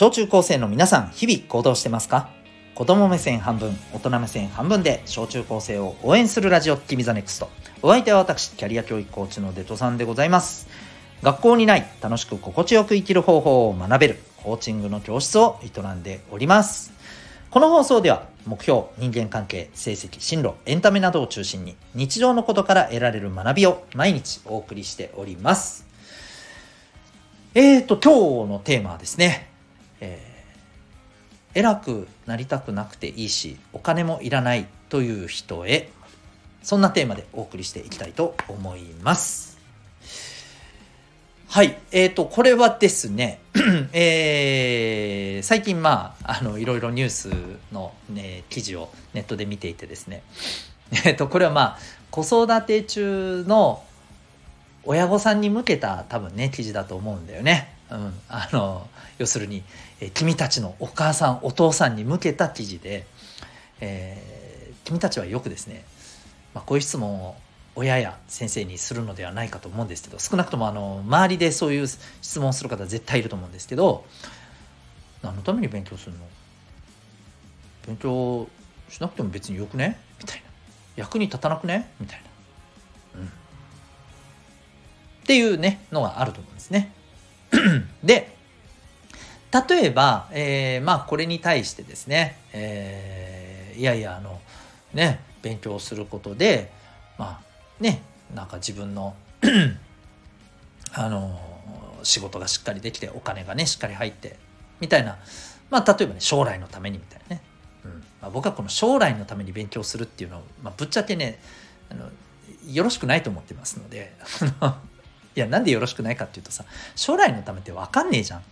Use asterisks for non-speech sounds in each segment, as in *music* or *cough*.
小中高生の皆さん、日々行動してますか？子供目線半分、大人目線半分で小中高生を応援するラジオ、君ザネクスト。お相手は私、キャリア教育コーチのデトさんでございます。学校にない楽しく心地よく生きる方法を学べるコーチングの教室を営んでおります。この放送では目標、人間関係、成績、進路、エンタメなどを中心に日常のことから得られる学びを毎日お送りしております。えーと、今日のテーマはですね、えー、偉くなりたくなくていいし、お金もいらないという人へ、そんなテーマでお送りしていきたいと思います。はい。えっ、ー、と、これはですね、*clears throat* えー、最近まあ、あの、いろいろニュースの、ね、記事をネットで見ていてですね、*laughs* えっ、ー、と、これはまあ、子育て中の親御さんに向けた多分ね、記事だと思うんだよね。うん。あの、要するに、え、君たちのお母さん、お父さんに向けた記事で、えー、君たちはよくですね、まあ、こういう質問を親や先生にするのではないかと思うんですけど少なくともあの周りでそういう質問をする方絶対いると思うんですけど何のために勉強するの？勉強しなくても別によくね？みたいな。役に立たなくね？みたいな、うん、っていうねのがあると思うんですね。*clears throat* で例えば、えー、まあこれに対してですね、えー、いやいやあのね勉強することでまあねなんか自分の *clears throat* あの仕事がしっかりできてお金がねしっかり入ってみたいなまあ例えばね将来のためにみたいなね、うん。まあ、僕はこの将来のために勉強するっていうのを、まあ、ぶっちゃけねあのよろしくないと思ってますので *laughs* いやなんでよろしくないかっていうとさ将来のためって分かんねえじゃん。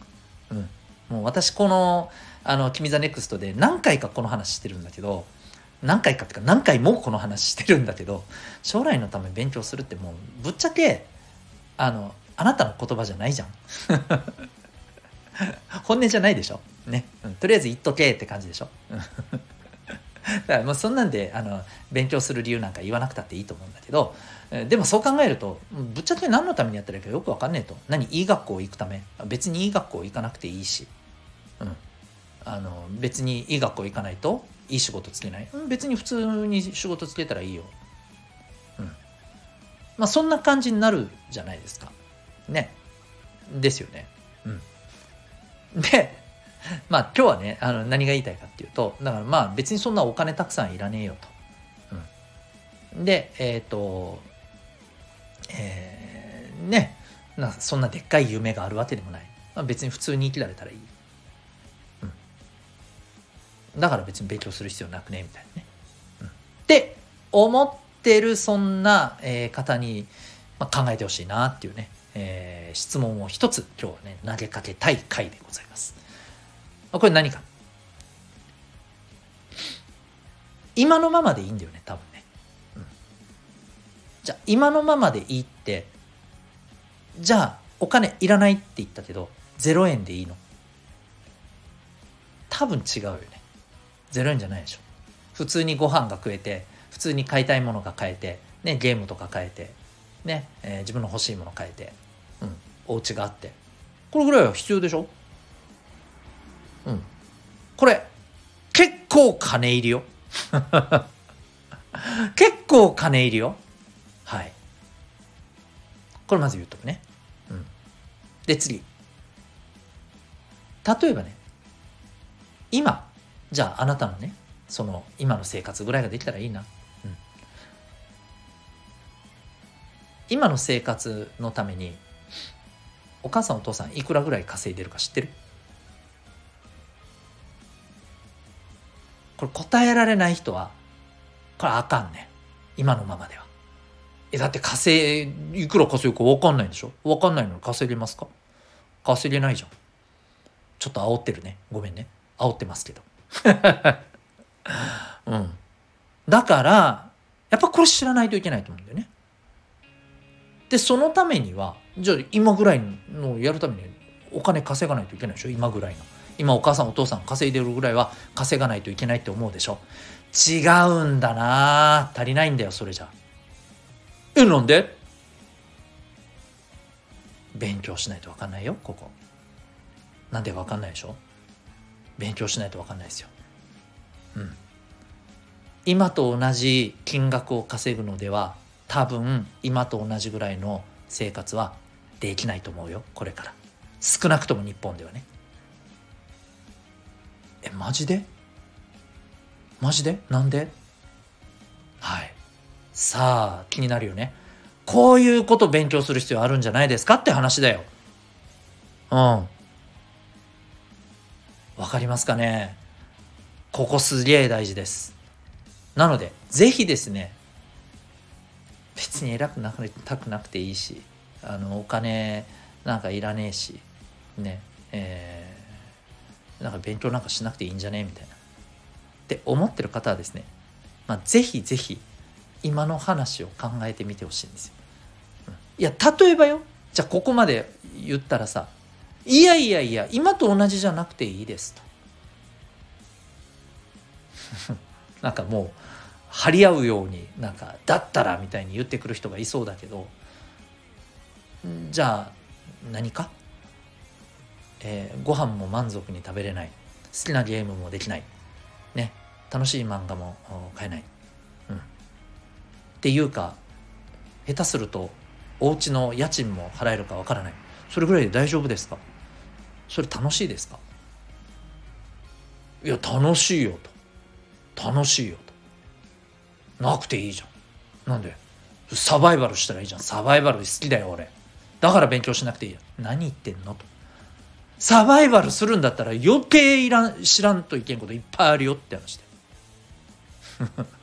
うん、もう私この「あの君ザネクストで何回かこの話してるんだけど何回かっていうか何回もこの話してるんだけど将来のため勉強するってもうぶっちゃけあのあなたの言葉じゃないじゃん。*laughs* 本音じゃないでしょ。ね、うん、とりあえず言っとけって感じでしょ。だからもうそんなんであの勉強する理由なんか言わなくたっていいと思うんだけどでもそう考えるとぶっちゃけ何のためにやってるかよく分かんねえと何いい学校行くため別にいい学校行かなくていいし、うん、あの別にいい学校行かないといい仕事つけない、うん、別に普通に仕事つけたらいいよ。うん。まあそんな感じになるじゃないですか。ね。ですよね。うん。で、*laughs* まあ今日はね、あの何が言いたいかっていうと、だからまあ別にそんなお金たくさんいらねえよと。うん。で、えっ、ー、と、えー、ね、なそんなでっかい夢があるわけでもない。まあ、別に普通に生きられたらいい。だから別に勉強する必要なくねみたいなね。うん、って思ってるそんな、えー、方に、まあ、考えてほしいなっていうね、えー、質問を一つ今日はね投げかけたい回でございます。これ何か？今のままでいいんだよね多分ね。うん、じゃあ今のままでいいってじゃあお金いらないって言ったけど0円でいいの？多分違うよね。0円じゃないでしょ。普通にご飯が食えて普通に買いたいものが買えて、ね、ゲームとか買えて、ねえー、自分の欲しいもの買えて、うん、お家があって。これぐらいは必要でしょ？これ結構金入りよ。*laughs* 結構金入りよ。はい。これまず言うとくね。うん。で次。例えばね今じゃああなたのねその今の生活ぐらいができたらいいな、うん、今の生活のためにお母さんお父さんいくらぐらい稼いでるか知ってる？これ答えられない人はこれあかんね今のままでは。えだって稼いいくら稼ぐか分かんないんでしょ？分かんないのに稼げますか？稼げないじゃん。ちょっと煽ってるね。ごめんね。煽ってますけど。*laughs* うん。だから、やっぱこれ知らないといけないと思うんだよね。で、そのためには、じゃあ今ぐらいのやるためにお金稼がないといけないでしょ？今ぐらいの。今お母さんお父さん稼いでるぐらいは稼がないといけないって思うでしょ違うんだな足りないんだよ、それじゃ。え、なんで？勉強しないと分かんないよ、ここ。なんで分かんないでしょ？勉強しないと分かんないですよ。うん。今と同じ金額を稼ぐのでは多分今と同じぐらいの生活はできないと思うよこれから少なくとも日本ではねえマジで？マジで？なんで？はい。さあ気になるよね。こういうこと勉強する必要あるんじゃないですかって話だよ。うん。わかりますかね？ここすげえ大事です。なのでぜひですね別に偉くなりたくなくていいしあのお金なんかいらねえしねえ、なんか勉強なんかしなくていいんじゃね？みたいな。って思ってる方はですね、まあ、ぜひぜひ今の話を考えてみてほしいんですよ。いや例えばよ。じゃあここまで言ったらさいやいやいや今と同じじゃなくていいですと。*laughs* なんかもう張り合うようになんかだったらみたいに言ってくる人がいそうだけど。じゃあ何か、えー、ご飯も満足に食べれない。好きなゲームもできない。ね。楽しい漫画も買えない、うん、っていうか下手するとお家の家賃も払えるかわからない。それぐらいで大丈夫ですか？それ楽しいですか？いや楽しいよと。楽しいよと。なくていいじゃん。なんで？サバイバルしたらいいじゃん。サバイバル好きだよ俺。だから勉強しなくていいや。何言ってんのと。サバイバルするんだったら余計いらん知らんといけんこといっぱいあるよって話で *laughs*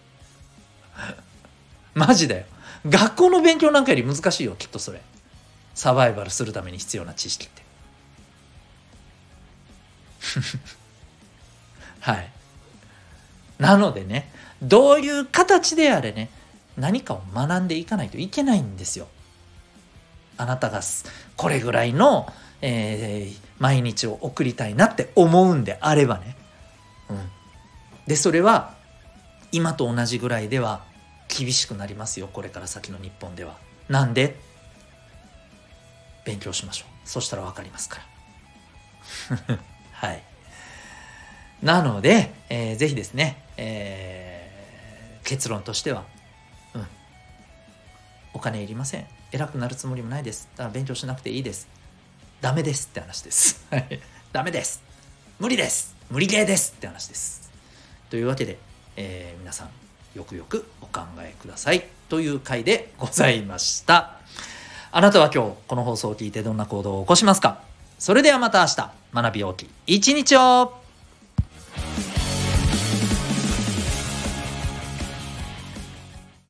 マジだよ。学校の勉強なんかより難しいよきっとそれ。サバイバルするために必要な知識って。*laughs* はい。なのでねどういう形であれね何かを学んでいかないといけないんですよ。あなたがこれぐらいの、えー、毎日を送りたいなって思うんであればね。うん。で、それは今と同じぐらいでは厳しくなりますよ。これから先の日本では。なんで？勉強しましょう。そしたらわかりますから。*laughs* はい。なので、えー、ぜひですね、えー、結論としては、うん。お金いりません。偉くなるつもりもないです。だから勉強しなくていいです。ダメですって話です。はい。ダメです。無理です。無理ゲーですって話です。というわけで、えー、皆さん、よくよくお考えください。という回でございました。あなたは今日この放送を聞いてどんな行動を起こしますか？それではまた明日、学び大きい一日を